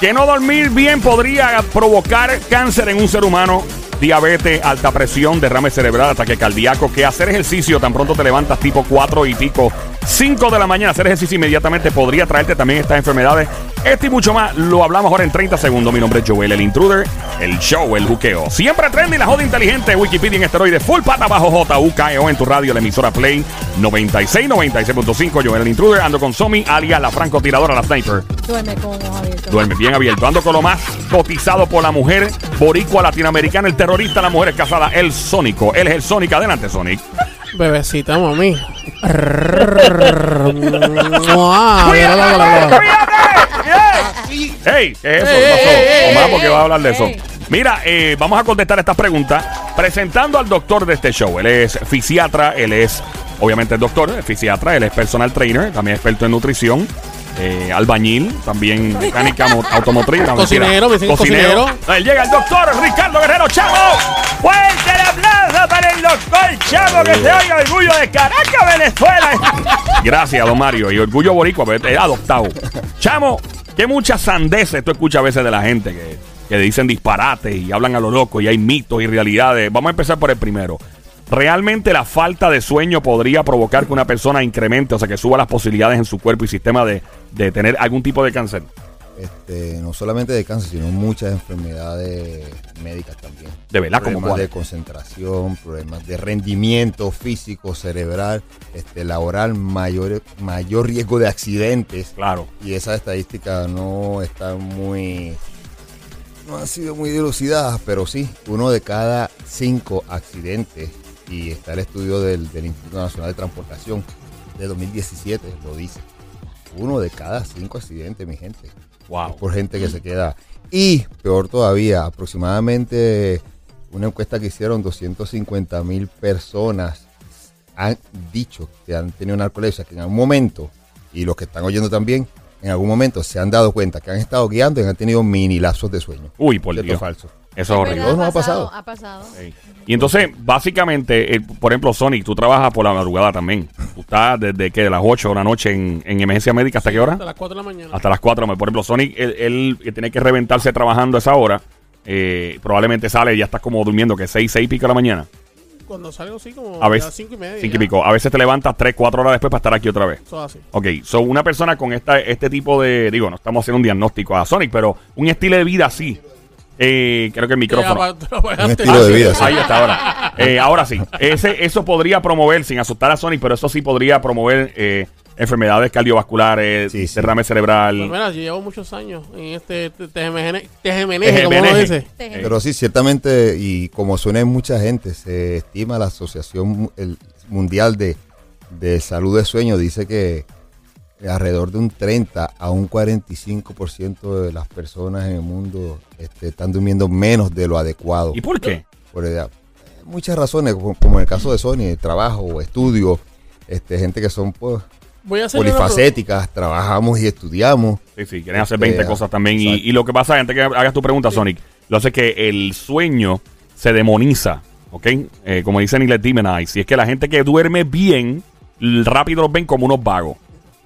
Que no dormir bien podría provocar cáncer en un ser humano, diabetes, alta presión, derrame cerebral, ataque cardíaco. Que hacer ejercicio tan pronto te levantas tipo 4 y pico, 5 de la mañana, hacer ejercicio inmediatamente podría traerte también estas enfermedades. Esto y mucho más lo hablamos ahora en 30 segundos. Mi nombre es Joel, el intruder, el show, el buqueo. Siempre trendy, la joda inteligente, Wikipedia en esteroides, full pata bajo J, U, K, E, O en tu radio, la emisora Play 96, 96.5. Joel, el intruder, ando con Somi, alias la francotiradora, la sniper. Duerme con ojos abiertos. Duerme bien abierto. Ando con lo más cotizado por la mujer boricua latinoamericana, el terrorista, la mujer casada, el Sónico. Él es el Sonic. Adelante, Sonic. Bebecita, mami. ¡Ey! ¿Qué es eso? Ey, ¿Qué pasó? ey, Omar, porque va a hablar de eso. ey. Mira, eh, vamos a contestar estas preguntas presentando al doctor de este show. Él es fisiatra, él es, obviamente, el doctor, es fisiatra, él es personal trainer, también experto en nutrición. Eh, albañil, también mecánica mo- automotriz. no, Cocinero, dicen cocinero. Ahí llega el doctor Ricardo Guerrero Chavo. Fuerte el aplauso para el doctor Chavo, que se oiga orgullo de Caracas, Venezuela. Gracias, don Mario. Y orgullo boricua, pues, es adoptado. Chamo, que muchas sandeces tú escuchas a veces de la gente que, que dicen disparates y hablan a lo loco y hay mitos y realidades. Vamos a empezar por el primero. ¿Realmente la falta de sueño podría provocar que una persona incremente, o sea, que suba las posibilidades en su cuerpo y sistema de, de tener algún tipo de cáncer? Este, no solamente de cáncer, sino muchas enfermedades médicas también. De verdad, ¿como problemas de concentración, problemas de rendimiento físico, cerebral, este, laboral, mayor, mayor riesgo de accidentes. Claro. Y esa estadística no está muy. No han sido muy dilucidadas, pero sí, uno de cada cinco accidentes, y está el estudio del, del Instituto Nacional de Transportación de 2017, lo dice. Uno de cada cinco accidentes, mi gente Wow. por gente que se queda. Y peor todavía, aproximadamente una encuesta que hicieron 250 mil personas han dicho que han tenido narcolepsia, que en algún momento, y los que están oyendo también, en algún momento se han dado cuenta que han estado guiando y han tenido mini lapsos de sueño. Uy, por ¿Cierto o Dios. falso? Eso es horrible. Nos ha pasado. Ha pasado. Sí. Y entonces, básicamente, eh, por ejemplo, Sonic, tú trabajas por la madrugada también. Tú estás desde que de las 8 de la noche en, en emergencia médica, ¿hasta qué hora? Hasta las 4 de la mañana. Hasta las 4. Por ejemplo, Sonic, él, tiene que reventarse trabajando a esa hora. eh, probablemente sale y ya estás como durmiendo, que 6, 6 y pico de la mañana. Cuando salgo así como A veces, las 5 y media. 5 y pico. A veces te levantas 3, 4 horas después para estar aquí otra vez. Eso es así. Ok, so una persona con esta, este tipo de, digo, no estamos haciendo un diagnóstico a Sonic, pero un estilo de vida así. Eh, creo que el micrófono. Te. Un estilo de vida, sí. Ahí está ahora. Eh, ahora sí. Ese, eso podría promover, sin asustar a Sonic, pero eso sí podría promover eh, enfermedades cardiovasculares, Sí, sí. derrame cerebral. Pues mira, yo llevo muchos años en este TGMN, TGMN, como uno dice. Pero sí, ciertamente, y como suena en mucha gente, se estima la Asociación Mu- el Mundial de, de Salud de Sueño, dice que alrededor de un 30 a un 45% de las personas en el mundo este, están durmiendo menos de lo adecuado. ¿Y por qué? Por eh, muchas razones, como, en el caso de Sony, trabajo, estudio, este, gente que son pues, Voy a hacer una polifacéticas, trabajamos y estudiamos. Sí, sí, quieren hacer Este, 20 ah, cosas también. Y, lo que pasa, antes que hagas tu pregunta, Sonic, lo hace que el sueño se demoniza, ¿ok? Eh, como dicen y le demonize. Y es que la gente que duerme bien, rápido los ven como unos vagos.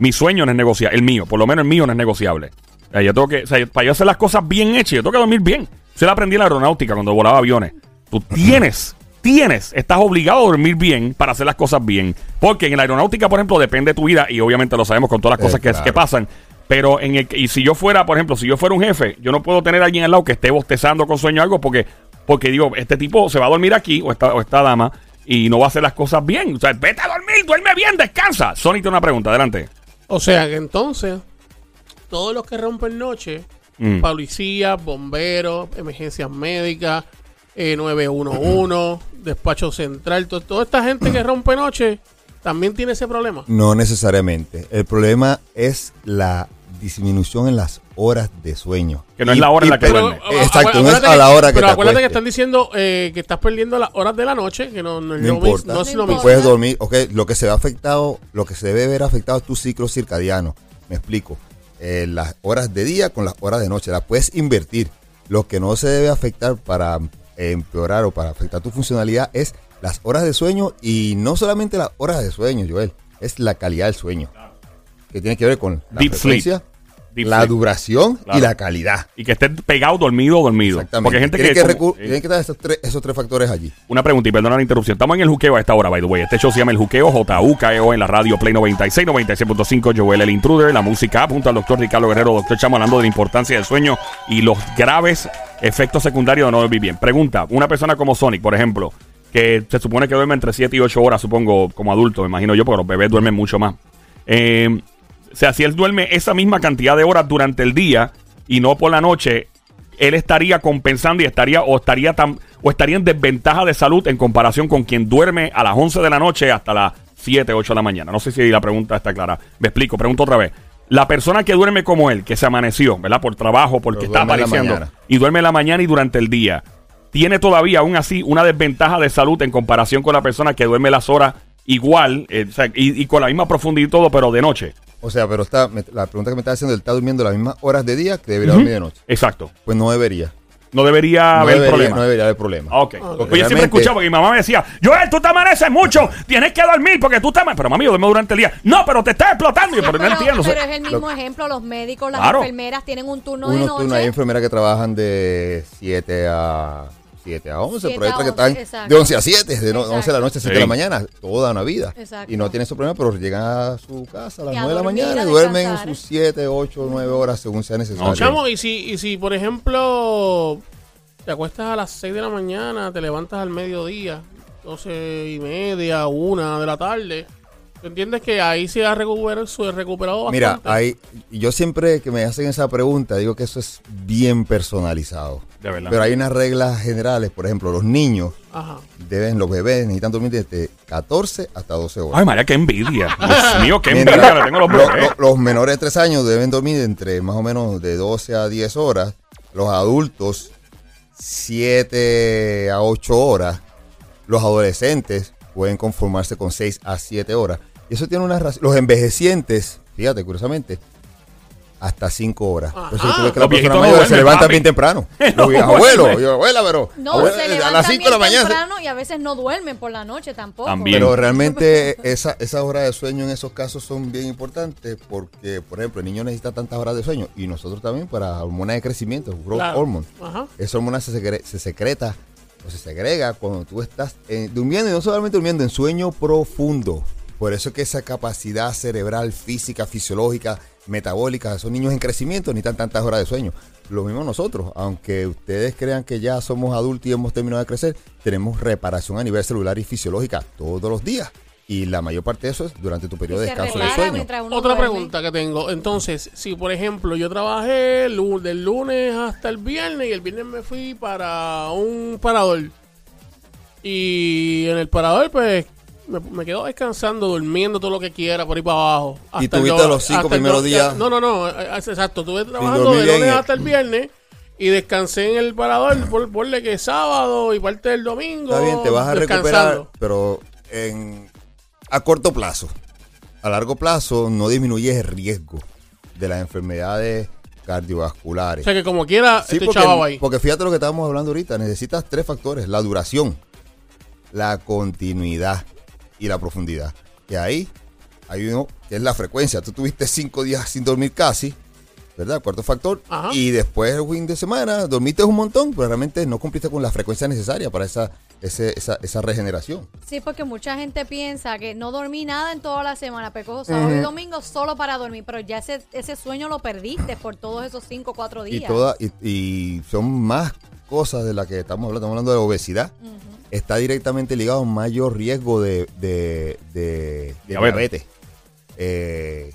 Mi sueño no es negociable, el mío, por lo menos el mío no es negociable. O sea, yo tengo que, o sea, para yo hacer las cosas bien hechas, yo tengo que dormir bien. Yo lo aprendí en la aeronáutica cuando volaba aviones. Tú tienes, tienes, estás obligado a dormir bien para hacer las cosas bien. Porque en la aeronáutica, por ejemplo, depende de tu vida, y obviamente lo sabemos con todas las Eh, cosas que, claro. que pasan. Pero en el, y si yo fuera, por ejemplo, si yo fuera un jefe, yo no puedo tener a alguien al lado que esté bostezando con sueño o algo porque, porque digo, este tipo se va a dormir aquí o esta, o esta dama y no va a hacer las cosas bien. O sea, vete a dormir, duerme bien, descansa. Sonic tiene una pregunta, adelante. O sea que entonces, todos los que rompen noche, Mm. policías, bomberos, emergencias médicas, eh, 911, despacho central, to- toda esta gente que rompe noche también tiene ese problema. No necesariamente. El problema es la disminución en las horas de sueño. Que no es la hora en la que pero- duerme. Exacto, no es a la hora que Pero te acuérdate que están diciendo eh, que estás perdiendo las horas de la noche, que no, no es No lo mismo. importa. No es No lo importa. mismo. Puedes dormir, ok, lo que se ve afectado, lo que se debe ver afectado es tu ciclo circadiano. Me explico. Eh, las horas de día con las horas de noche, las puedes invertir. Lo que no se debe afectar para eh, empeorar o para afectar tu funcionalidad es las horas de sueño y no solamente las horas de sueño, Joel, es la calidad del sueño. Que tiene que ver con la Deep frecuencia, Deep la duración Claro. y la calidad. Y que esté pegado, dormido, dormido. Exactamente. Porque hay gente que... que, como- eh, tienen que estar esos tres, esos tres factores allí. Una pregunta y perdona la interrupción. Estamos en el juqueo a esta hora, by the way. Este show se llama El Juqueo, J-U-K-E-O en la radio Play 96, 96.5, Joel el Intruder, la música junto al doctor Ricardo Guerrero, doctor Chamo, hablando de la importancia del sueño y los graves efectos secundarios de no dormir bien. Pregunta, una persona como Sonic, por ejemplo, que se supone que duerme entre 7 y 8 horas, supongo, como adulto, me imagino yo, porque los bebés duermen mucho más. Eh, o sea, si él duerme esa misma cantidad de horas durante el día y no por la noche, él estaría compensando y estaría o estaría tan o estaría en desventaja de salud en comparación con quien duerme a las 11 de la noche hasta las 7, 8 de la mañana. No sé si la pregunta está clara. Me explico, pregunto otra vez. La persona que duerme como él, que se amaneció, ¿verdad? Por trabajo, porque está apareciendo y duerme en la mañana y durante el día, tiene todavía aún así una desventaja de salud en comparación con la persona que duerme las horas igual, eh, o sea, y, y con la misma profundidad y todo, pero de noche. O sea, pero está, me- la pregunta que me está haciendo, él está durmiendo las mismas horas de día que debería dormir de noche. Exacto. Pues no debería. No debería No haber debería, problema. no debería haber problema. Ah, ok. Ok. Oye, siempre escuchaba porque mi mamá me decía, Joel, tú te amaneces mucho, tienes que dormir porque tú te amaneces. Pero mami, yo duermo durante el día. No, pero te estás explotando. Y yo, pero no entiendo. pero es el mismo ejemplo, los médicos, las Claro. enfermeras tienen un turno de noche. turnos, hay enfermeras que trabajan de 7 a 7 a 11, Siete pero hay a otras que 11, están exacto. de 11 a 7, de no- Exacto. 11 de la noche a 7 Sí. de la mañana, toda una vida. Exacto. Y no tienen su problema, pero llegan a su casa a las Y a 9 de la mañana y duermen sus 7, 8, 9 horas según sea necesario. Ok. Chamo, y si, y si, por ejemplo, te acuestas a las 6 de la mañana, te levantas al mediodía, 12 y media, 1 de la tarde, ¿tú entiendes que ahí se ha recuperado, se ha recuperado bastante? Mira, hay, yo siempre que me hacen esa pregunta digo que eso es bien personalizado. De verdad. Pero hay unas reglas generales, por ejemplo, los niños Ajá. deben, los bebés necesitan dormir desde 14 hasta 12 horas. Ay, María, qué envidia. Dios mío, qué Mientras envidia le tengo los lo- bebés. lo- los menores de 3 años deben dormir entre más o menos de 12 a 10 horas. Los adultos, 7 a 8 horas. Los adolescentes pueden conformarse con 6 a 7 horas. Eso tiene una razón. Los envejecientes, fíjate, curiosamente, hasta 5 horas. Por eso tú ves que Los la persona no mayor se levanta bien temprano. No Los abuelos, yo, abuela, pero No, abuela, se a las 5 de la mañana. temprano y a veces no duermen por la noche tampoco. También. pero realmente esa, esas horas de sueño en esos casos son bien importantes porque, por ejemplo, el niño necesita tantas horas de sueño y nosotros también para hormonas de crecimiento, growth Claro. hormone. Ajá. Esa hormona se, secre- se secreta o se segrega cuando tú estás eh, durmiendo y no solamente durmiendo, en sueño profundo. Por eso es que esa capacidad cerebral, física, fisiológica, metabólica, esos niños en crecimiento necesitan tantas horas de sueño. Lo mismo nosotros, aunque ustedes crean que ya somos adultos y hemos terminado de crecer, tenemos reparación a nivel celular y fisiológica todos los días. Y la mayor parte de eso es durante tu periodo de descanso de sueño. Otra duerme. pregunta que tengo. Entonces, si por ejemplo yo trabajé del lunes hasta el viernes y el viernes me fui para un parador. Y en el parador, pues, me, me quedo descansando, durmiendo todo lo que quiera por ahí para abajo. ¿Y el tuviste los cinco hasta el primeros do- días? No, no, no. eh, eh, Exacto. Estuve trabajando de lunes y- hasta el viernes. Y descansé en el parador, por, ponle que sábado y parte del domingo. Está bien, te vas a recuperar, pero en, a corto plazo. A largo plazo no disminuyes el riesgo de las enfermedades O cardiovasculares. sea que como quiera, Sí, este porque, chavo ahí. porque fíjate lo que estábamos hablando ahorita. Necesitas tres factores: la duración, la continuidad y la profundidad. Y ahí hay uno que es la frecuencia. Tú tuviste cinco días sin dormir casi, ¿verdad? Cuarto factor. Ajá. Y después el fin de semana dormiste un montón, pero realmente no cumpliste con la frecuencia necesaria para esa, ese- esa, esa regeneración. Sí, porque mucha gente piensa que no dormí nada en toda la semana, pecó sábado y domingo solo para dormir, pero ya ese, ese sueño lo perdiste por todos esos cinco o cuatro Y, días. toda, y, y son más cosas de las que estamos hablando. Estamos hablando de obesidad. Está directamente ligado a un mayor riesgo de, de, de- de Diabetes. Eh,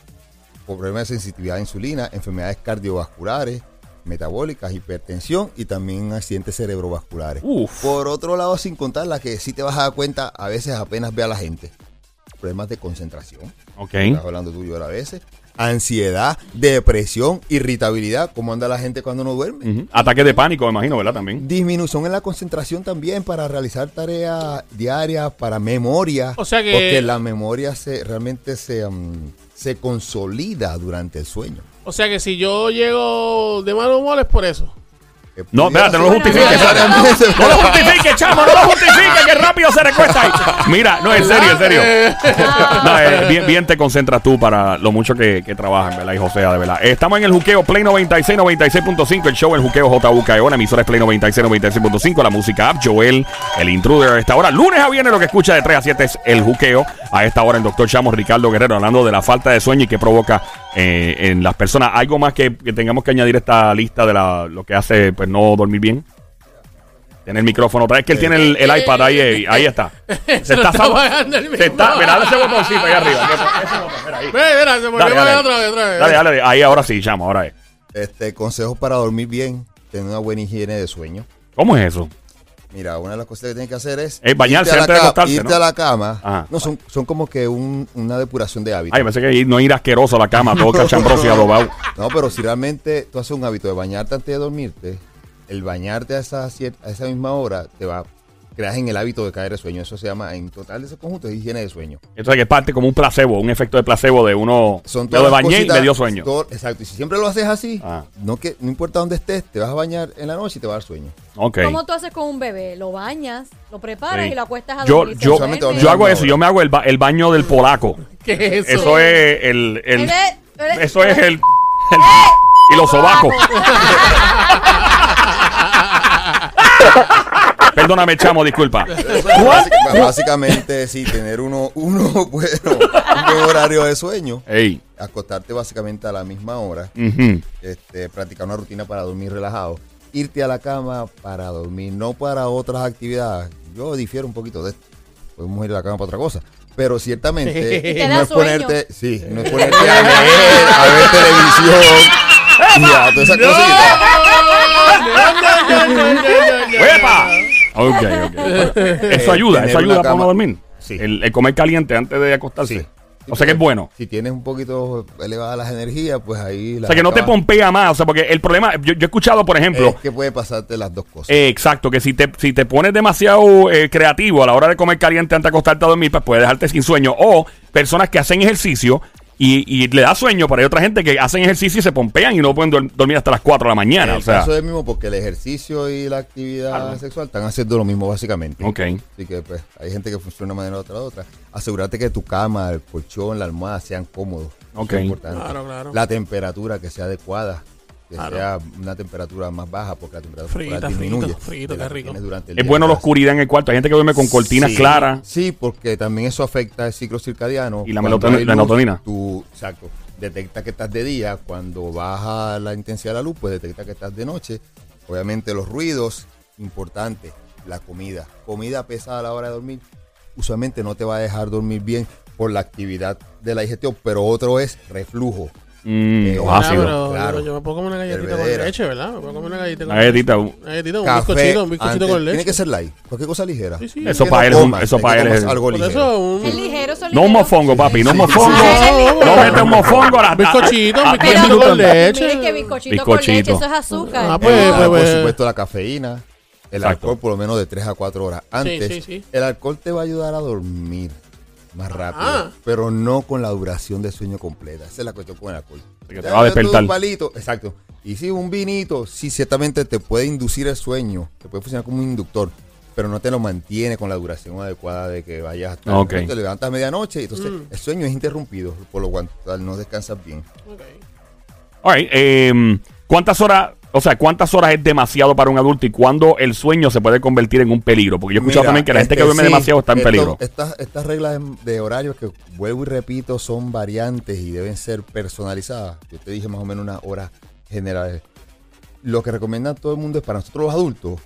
problemas de sensitividad a insulina, enfermedades cardiovasculares, metabólicas, hipertensión y también accidentes cerebrovasculares. Uf. Por otro lado, sin contar la que sí te vas a dar cuenta, a veces apenas ve a la gente. Problemas de concentración. Ok. Estás hablando tú y yo a veces. Ansiedad, depresión, irritabilidad. ¿Cómo anda la gente cuando no duerme? Ujú. Ataques de pánico, me imagino, ¿verdad? También. Disminución en la concentración también para realizar tareas diarias, para memoria. O sea que- Porque la memoria se realmente se, um, se consolida durante el sueño. O sea que si yo llego de mal humor es por eso. No, espérate, no lo justifiques. no, lo justifiques, chamo, no lo que se recuesta ahí. Mira, no, en serio, en serio. No, eh, bien, bien te concentras tú para lo mucho que, que trabajas, ¿verdad? Y José, de verdad. Estamos en el juqueo Play 96, 96.5. El show, el juqueo JUKEO. La emisora es Play 96, 96.5. La música app, Joel, el intruder a esta hora. Lunes a viernes lo que escucha de 3 a 7 es el juqueo. A esta hora el doctor Chamos Ricardo Guerrero hablando de la falta de sueño y qué provoca eh, en las personas. ¿Algo más que, que tengamos que añadir a esta lista de la, lo que hace pues no dormir bien? Tiene el micrófono otra vez que él tiene el, el iPad ahí, ahí, ahí está. Se está apagando el se está, mira, dale ese botoncito ahí arriba. Ese botón, mira, ahí. Ve, mira, se volvió Dale, a dale. otra vez, otra vez. Dale, dale, ahí ahora sí, chamo, ahora es. Este, consejos para dormir bien, tener una buena higiene de sueño. ¿Cómo es eso? Mira, una de las cosas que tienes que hacer es... Es bañarse irte a la antes de acostarse, Irte ¿no? a la cama. Ajá. No, son, son como que un- una depuración de hábitos. Ay, pensé que ir- no ir asqueroso a la cama, todo cachambroso y adobado. No, pero si realmente tú haces un hábito de bañarte antes de dormirte, el bañarte a esa, a esa misma hora te va creas en el hábito de caer de sueño. Eso se llama, en total de ese conjunto, es higiene de sueño. Entonces que es parte como un placebo, un efecto de placebo de uno. Son me todas lo las bañé y me dio sueño. todo- exacto. Y si siempre lo haces así, Ah. no, que, no importa dónde estés, te vas a bañar en la noche y te va a dar sueño. Ok. ¿Cómo tú haces con un bebé? Lo bañas, lo preparas Sí. y lo acuestas a Yo, dormir. yo, duerme. yo hago eso, yo me hago el, ba- el baño del polaco. ¿Qué es eso? Eso es el. el- eso es el. el- y los sobacos. Perdóname, chamo, disculpa. Básic- Básicamente, sí, tener uno, uno bueno, un buen horario de sueño, Ey. acostarte básicamente a la misma hora, ujú. este, practicar una rutina para dormir relajado, irte a la cama para dormir, no para otras actividades. Yo difiero un poquito de esto. Podemos ir a la cama para otra cosa. Pero ciertamente Y te no da es sueño. ponerte, sí, no es ponerte a leer, a ver televisión y a todas esas cositas. ¡Uepa! Ok, ok. Eso ayuda, eso ayuda para uno dormir. Sí. El, el comer caliente antes de acostarse. Sí. O sea que es bueno. Si tienes un poquito elevadas las energías, pues ahí... O sea que no te pompea más. O sea, porque el problema, yo, yo he escuchado, por ejemplo, Es que puede pasarte las dos cosas. Eh, exacto, que si te, si te pones demasiado eh, creativo a la hora de comer caliente antes de acostarte a dormir, pues puede dejarte sin sueño. O personas que hacen ejercicio y, y le da sueño, pero hay otra gente que hacen ejercicio y se pompean y no pueden dor- dormir hasta las 4 de la mañana. el o sea, caso es mismo porque el ejercicio y la actividad Claro. sexual están haciendo lo mismo básicamente. ok. Así que pues hay gente que funciona de una manera u otra otra. Asegúrate que tu cama, el colchón, la almohada sean cómodos. Eso Ok. es importante. Claro, claro. La temperatura que sea adecuada. Que Claro. sea una temperatura más baja porque la temperatura Frito, frito, disminuye. frito, qué que rico. tienes durante el Es bueno la oscuridad en el cuarto. Hay gente que duerme con cortinas Sí, claras. Sí, porque también eso afecta el ciclo circadiano. Y la melatonina. Tú, exacto. Detecta que estás de día. Cuando baja la intensidad de la luz, pues detecta que estás de noche. Obviamente los ruidos, importante. La comida. Comida pesada a la hora de dormir. Usualmente no te va a dejar dormir bien por la actividad de la digestión. Pero otro es reflujo. Mm, Eh, los Ah, ácidos. pero claro. yo, yo me puedo comer una galletita con leche, ¿verdad? Me puedo comer una galletita con galletita, un- Una galletita, un Café. bizcochito, un bizcochito antes- con leche. Tiene que ser light. Cualquier cosa ligera. Sí, sí. Eso para no él es un- comas, eso para él es- algo ligero. eso, un Es ligero, son No un mofongo, papi. No un mofongo. No mete un mofongo la un bizcochito, un bizcochito con leche. Mire que bizcochito, con leche, eso es azúcar. Ah, pues, Ah, pues, por pues. supuesto, la cafeína, el alcohol por lo menos de 3 a 4 horas antes. sí, sí. El alcohol te va a ayudar a dormir más rápido, Ah. pero no con la duración de sueño completa. Esa es la cuestión con el alcohol. Que te va a despertar. Un palito, exacto. Y si un vinito, sí, ciertamente te puede inducir el sueño, te puede funcionar como un inductor, pero no te lo mantiene con la duración adecuada de que vayas hasta Ok. te levantas a medianoche y entonces Mm. el sueño es interrumpido, por lo cual no descansas bien. Ok. All right, eh, ¿Cuántas horas, o sea, cuántas horas es demasiado para un adulto y cuándo el sueño se puede convertir en un peligro? Porque yo he escuchado Mira, también que la gente que este, duerme sí, demasiado está en esto- peligro. Estas, estas reglas de- horarios que vuelvo y repito son variantes y deben ser personalizadas. Yo te dije más o menos unas horas generales. Lo que recomienda todo el mundo es para nosotros los adultos,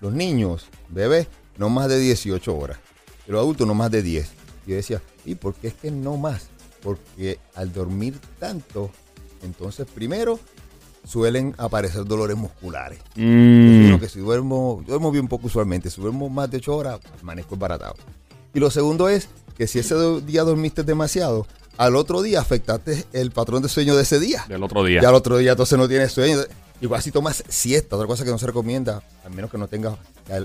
los niños, bebés, no más de 18 horas. Y los adultos no más de 10. Y yo decía, ¿y por qué es que no más? Porque al dormir tanto, entonces primero suelen aparecer dolores musculares. Mm, que si duermo, duermo bien poco usualmente. Si duermo más de 8 horas, amanezco embaratado. Y lo segundo es que si ese día dormiste demasiado, al otro día afectaste el patrón de sueño de ese día. del otro día. Ya al otro día entonces no tienes sueño. Igual si tomas siesta, otra cosa que no se recomienda, al menos que no tengas,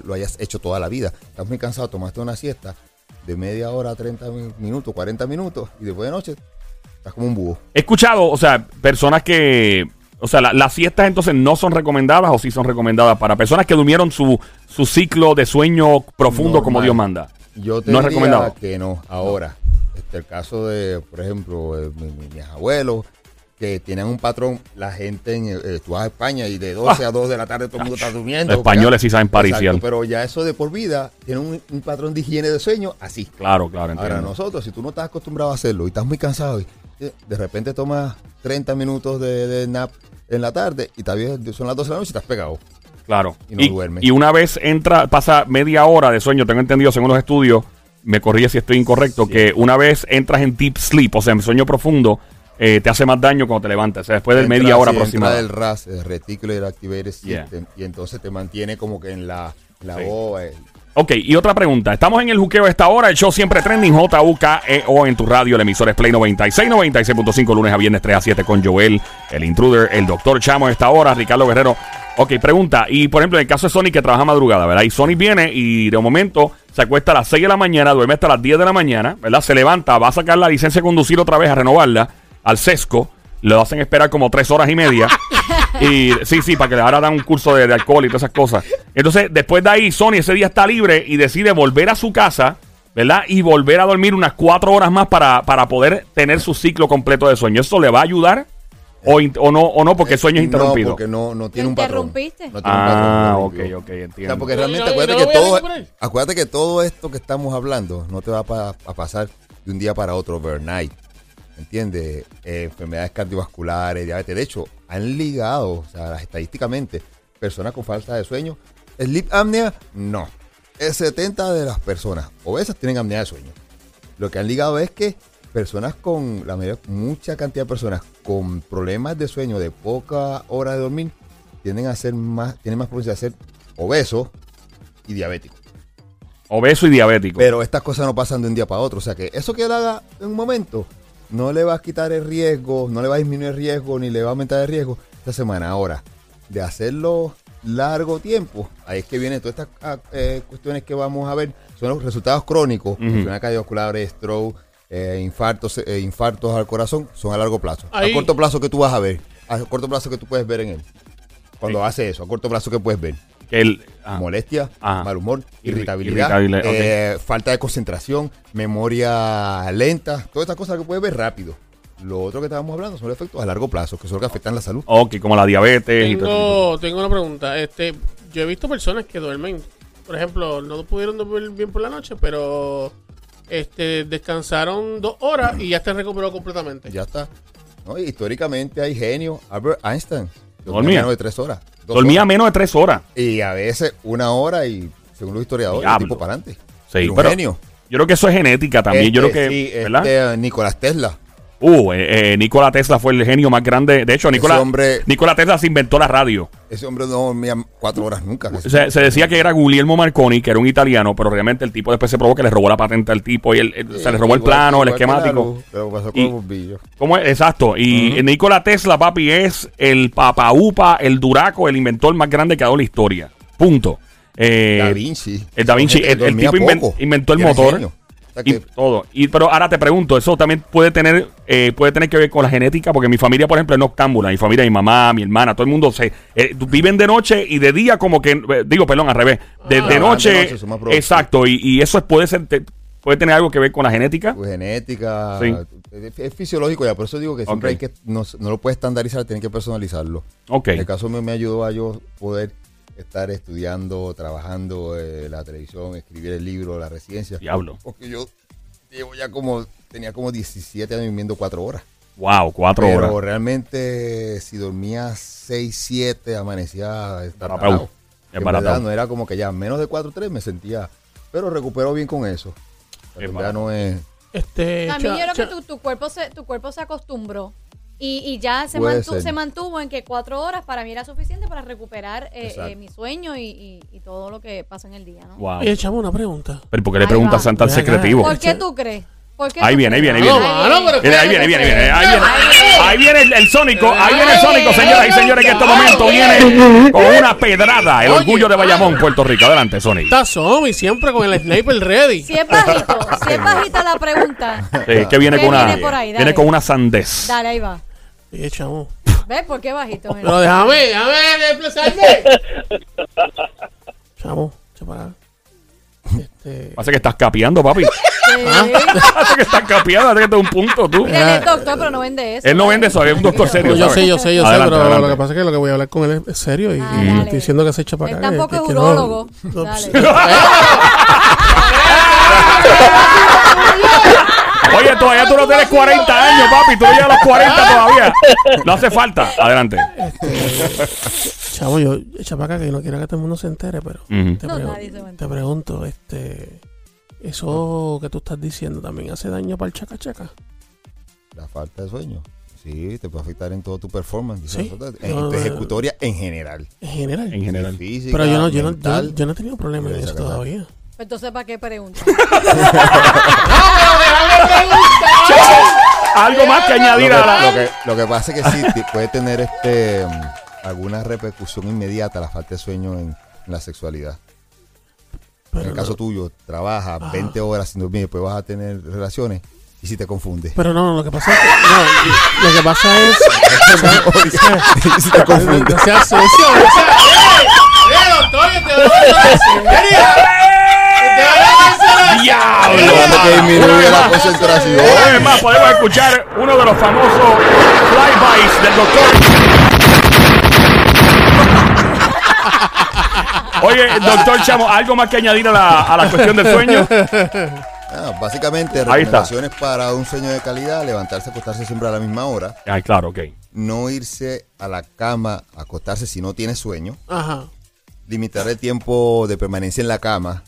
lo hayas hecho toda la vida. Estás muy cansado, tomaste una siesta de media hora, 30 mi- minutos, 40 minutos, y después de noche estás como un búho. He escuchado, o sea, personas que O sea, la- las siestas entonces no son recomendadas o sí son recomendadas para personas que durmieron su, su ciclo de sueño profundo Normal. como Dios manda. Yo te No es diría recomendado. que no. Ahora, este, el caso de, por ejemplo, eh, mi- mi- mis abuelos, que tienen un patrón, la gente, en, eh, tú vas a España y de 12 a 2 de la tarde todo el mundo está durmiendo. Ah. Los españoles sí saben pariciar. Pero ya eso de por vida, tiene un, un patrón de higiene de sueño así. Claro, claro, entiendo. Ahora nosotros, si tú no estás acostumbrado a hacerlo y estás muy cansado y eh, de repente tomas 30 minutos de, de nap en la tarde y todavía son las 12 de la noche y estás pegado. Claro. Y no duerme. y una vez entra, pasa media hora de sueño, tengo entendido según los estudios, me corrige si estoy incorrecto, que una vez entras en deep sleep, o sea, en sueño profundo, eh, te hace más daño cuando te levantas. O sea, después de Entra- media hora sí, entra aproximada. el RAS, el Reticular Activated Yeah. System, y entonces te mantiene como que en la, la Sí. Eh, Ok, y otra pregunta. Estamos en el juqueo esta hora. El show siempre trending. J-U-K-E-O en tu radio. El emisor es Play 96, 96.5, lunes a viernes 3 a 7 con Joel, el intruder, el doctor Chamo esta hora, Ricardo Guerrero. Ok, pregunta. Y por ejemplo, en el caso de Sonic que trabaja madrugada, ¿verdad? Y Sonic viene y de momento se acuesta a las 6 de la mañana, duerme hasta las 10 de la mañana, ¿verdad? Se levanta, va a sacar la licencia de conducir otra vez a renovarla al sesco. Lo hacen esperar como tres horas y media. y sí, sí, para que le ahora dan un curso de, de alcohol y todas esas cosas. Entonces, después de ahí, Sony ese día está libre y decide volver a su casa, ¿verdad? Y volver a dormir unas cuatro horas más para, para poder tener su ciclo completo de sueño. ¿Eso le va a ayudar? ¿O, no, o no, porque el sueño es interrumpido? No, porque no, no tiene un patrón. interrumpiste. No tiene un ah, patrón. ok, interrumpido. ok, O sea, entiendo. porque realmente acuérdate, que todo, acuérdate que todo esto que estamos hablando no te va a pasar de un día para otro overnight. ¿Entiendes? Eh, enfermedades cardiovasculares, diabetes. De hecho, han ligado, o sea, estadísticamente, personas con falta de sueño. ¿Sleep apnea? No. El 70 de las personas obesas tienen apnea de sueño. Lo que han ligado es que personas con, la mayor, mucha cantidad de personas con problemas de sueño de poca hora de dormir tienden a ser más, tienen más probabilidad de ser obesos y diabéticos. Obeso y diabético. Pero estas cosas no pasan de un día para otro. O sea que eso que él haga en un momento no le va a quitar el riesgo, no le va a disminuir el riesgo, ni le va a aumentar el riesgo esta semana. Ahora, de hacerlo largo tiempo, ahí es que vienen todas estas ah, eh, cuestiones que vamos a ver. Son los resultados crónicos, Ujú. enfermedades cardiovasculares, stroke, eh, infartos, eh, infartos al corazón, son a largo plazo. Ahí- A corto plazo que tú vas a ver, a corto plazo que tú puedes ver en él. Cuando hace eso, a corto plazo que puedes ver el- ah, molestia, Ajá. mal humor, Irri- irritabilidad, eh, falta de concentración, memoria lenta, todas estas cosas que puedes ver rápido. Lo otro que estábamos hablando son los efectos a largo plazo, que son los que afectan la salud. ok, como la diabetes y todo. Tengo, tengo una pregunta. Este, yo he visto personas que duermen. Por ejemplo, no pudieron dormir bien por la noche, pero este, descansaron dos horas y ya se recuperó completamente. Ya está. ¿No? Históricamente hay genios. Albert Einstein Dormía. dormía menos de tres horas. Dormía horas. menos de tres horas. Y a veces una hora y, según los historiadores, el tipo para adelante. Sí, pero yo creo que eso es genética también. yo creo Este, que, sí, ¿verdad? este, Nicolás Tesla. Uh, eh, eh, Nikola Tesla fue el genio más grande. De hecho, Nikola, hombre- Nikola Tesla se inventó la radio. Ese hombre no dormía cuatro horas nunca. Se, se decía que era Guglielmo Marconi, que era un italiano, pero realmente el tipo después se probó que le robó la patente al tipo y él, él- se le robó el plano, el esquemático. Pero pasó con Y- los bombillos. ¿Cómo es? Exacto. Y Nikola Tesla, papi, es el papaupa, el duraco, el inventor más grande que ha dado la historia. Punto. Eh, Da Vinci. el Da Vinci, el- tipo inventó el motor. genio. Y todo. Y, pero ahora te pregunto, eso también puede tener eh, puede tener que ver con la genética, porque mi familia, por ejemplo, es noctámbula. Mi familia, mi mamá, mi hermana, todo el mundo se eh, viven de noche y de día como que, eh, digo, perdón, al revés. De, Ah. de noche, de noche, son más productivos. exacto. Y, y eso puede ser, te- puede tener algo que ver con la genética. tu genética, Sí. es, es fisiológico ya, por eso digo que siempre hay que, no, no lo puedes estandarizar, tienes que personalizarlo. Ok. En el caso mío me ayudó a yo poder estar estudiando, trabajando eh, la televisión, escribir el libro, la residencia. Diablo. Porque yo llevo ya como, tenía como 17 años durmiendo 4 horas. Wow, cuatro Pero horas. realmente si dormía 6, 7, amanecía estarrado. Es verdad no era como que ya menos de 4, 3 me sentía, pero recupero bien con eso. Es En verdad baratao. no es... Este, También cha- yo creo cha- que tu, tu cuerpo se, tu cuerpo se acostumbró. Y, y ya se, Puede mantu- ser. se mantuvo en que cuatro horas para mí era suficiente para recuperar eh, eh, mi sueño y, y- y todo lo que pasa en el día, ¿no? Wow. Oye, chamo, una pregunta. Pero ¿por qué le preguntas tan, tan secretivo? ¿Por qué tú crees? ¿Por qué Ahí viene, ahí viene, ahí viene. Ahí viene, ahí viene, ahí viene, ahí viene. Ay. Ahí viene el, el sónico, ahí viene el sónico, señoras y señores, en este momento viene con una pedrada, el orgullo de Bayamón, Puerto Rico. Adelante, Sonic. Está Somi siempre con el sniper ready. Si es bajito, si es bajita la pregunta, Sí, que viene ¿Qué con una viene con una sandez. dale, ahí va. Oye, chamo. ¿Ves por qué bajito? Pero déjame, déjame desplazarme. Chamo, acá. Este. Parece que estás capeando, papi. Sí. Parece que estás capeando, parece que te un punto tú. Mira, él es doctor, pero no vende eso. Él no vende eso, es un doctor serio. No, yo sé, yo sé, yo Adelante, sé, pero adelante. lo que pasa es que lo que voy a hablar con él es- es serio y, Ah, y estoy diciendo que se echa para Él acá. tampoco que- es no- urólogo. no, Dale. Oye, todavía tú no tienes 40 años, papi. Tú no llegas a los 40 todavía. No hace falta. Adelante. Chavo, yo echa para acá que no quiero que todo el mundo se entere, pero Ujú. te, No, pregu- nadie se va a te enterar. pregunto, este, eso que tú estás diciendo también hace daño para el chaca chaca. La falta de sueño. Sí, te puede afectar en todo tu performance. Sí. En No, tu no, ejecutoria en general. En general. En general. Física, pero yo no, yo no, yo, no- yo no he tenido problemas en eso todavía. Entonces, ¿para qué pregunta? Algo más que añadir a la. lo que- lo que pasa es que sí, te- puede tener este mm, alguna repercusión inmediata la falta de sueño en, en la sexualidad. Pero en el no- caso tuyo, trabajas 20 horas sin dormir, después vas a tener relaciones y si te confundes. Pero no, lo que pasa es que, no, lo que pasa es, y si te confundes. no seas socio, no seas- ¡Eh! ¡Eh, doctor, que te voy a hablar ¡Diablo! Que disminuye la concentración. Es más, podemos escuchar uno de los famosos flybys del doctor. Oye, doctor Chamo, ¿algo más que añadir a la, a la cuestión del sueño? Ah, básicamente, recomendaciones para un sueño de calidad, levantarse, acostarse siempre a la misma hora, Ay, claro, ok. no irse a la cama, acostarse si no tienes sueño, Ajá. limitar el tiempo de permanencia en la cama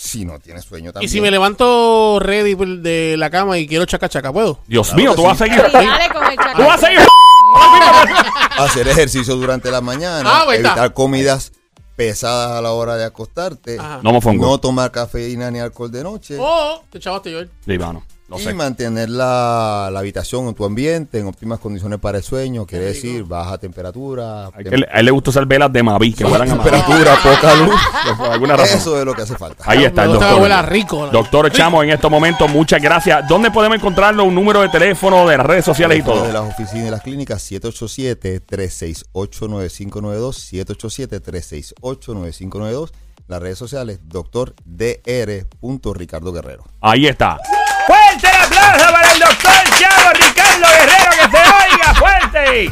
si no tienes sueño Y también. si me levanto ready de la cama y quiero chaca chaca, ¿puedo? Dios Claro mío, tú sí. vas a seguir. Sí, dale con el chacal. Tú vas a seguir. Hacer ejercicio durante la mañana, Ah, pues está. evitar comidas pesadas a la hora de acostarte, Ajá. No me fongo. no tomar cafeína ni alcohol de noche Oh, te chavaste, Joel. Sí, mano. No y mantener la, la habitación o tu ambiente en óptimas condiciones para el sueño, quiere decir baja temperatura, A él, a él le gusta usar velas de Mavi, que vuelan a Mavi. temperatura, poca luz. Por alguna razón. Eso es lo que hace falta. Ahí está el doctor. huela rico. Doctor Chamo, en estos momentos, muchas gracias. ¿Dónde podemos encontrarlo? Un número de teléfono, de las redes sociales y todo. De las oficinas y las clínicas, 787-368-9592, 787-368-9592. Las redes sociales, doctor Dr. Ricardo Guerrero. Ahí está. ¡Fuerte el aplauso para el doctor Chavo Ricardo Guerrero! ¡Que se oiga fuerte!